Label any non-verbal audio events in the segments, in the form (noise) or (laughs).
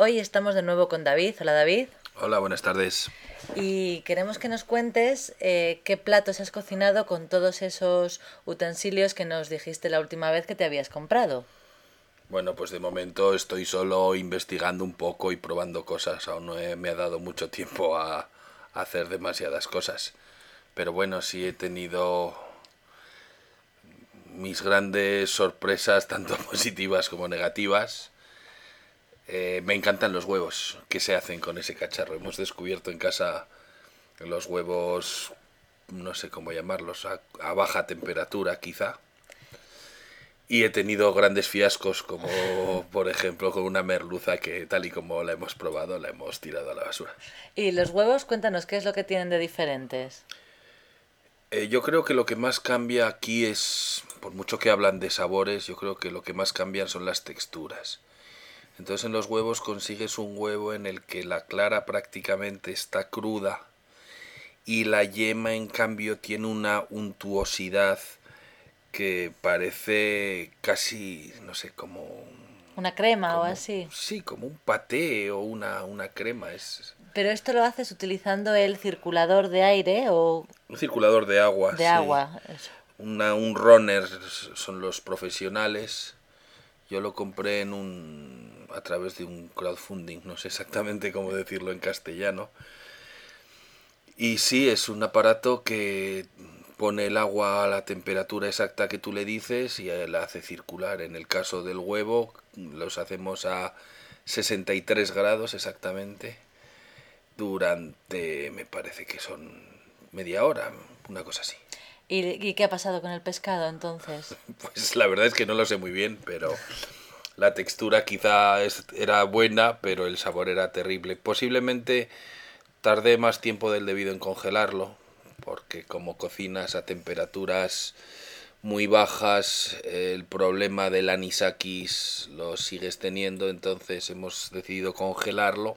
Hoy estamos de nuevo con David. Hola David. Hola, buenas tardes. Y queremos que nos cuentes eh, qué platos has cocinado con todos esos utensilios que nos dijiste la última vez que te habías comprado. Bueno, pues de momento estoy solo investigando un poco y probando cosas. Aún no me ha dado mucho tiempo a, a hacer demasiadas cosas. Pero bueno, sí he tenido mis grandes sorpresas, (laughs) tanto positivas como negativas. Eh, me encantan los huevos que se hacen con ese cacharro. Hemos descubierto en casa los huevos, no sé cómo llamarlos, a, a baja temperatura quizá. Y he tenido grandes fiascos, como (laughs) por ejemplo con una merluza que tal y como la hemos probado, la hemos tirado a la basura. Y los huevos, cuéntanos, ¿qué es lo que tienen de diferentes? Eh, yo creo que lo que más cambia aquí es, por mucho que hablan de sabores, yo creo que lo que más cambian son las texturas. Entonces en los huevos consigues un huevo en el que la clara prácticamente está cruda y la yema en cambio tiene una untuosidad que parece casi, no sé, como... ¿Una crema como- o así? Sí, como un paté o una, una crema. Es Pero esto lo haces utilizando el circulador de aire o un circulador de agua. de sí. agua. Una, un runner son los profesionales. Yo lo compré en un a través de un crowdfunding, no sé exactamente cómo decirlo en castellano. Y sí, es un aparato que pone el agua a la temperatura exacta que tú le dices y la hace circular. En el caso del huevo, los hacemos a 63 grados exactamente durante, me parece que son media hora, una cosa así. ¿Y, qué ha pasado con el pescado entonces? (laughs) Pues la verdad es que no lo sé muy bien, pero la textura quizá era buena, pero el sabor era terrible. Posiblemente tardé más tiempo del debido en congelarlo, porque como cocinas a temperaturas muy bajas, el problema del anisakis lo sigues teniendo, entonces hemos decidido congelarlo.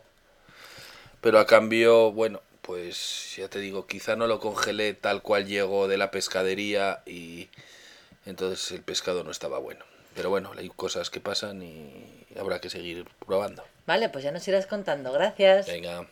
Pero a cambio, bueno, pues ya te digo, quizá no lo congelé tal cual llegó de la pescadería y entonces el pescado no estaba bueno. Pero bueno, hay cosas que pasan y habrá que seguir probando. Vale, pues ya nos irás contando. Gracias. Venga.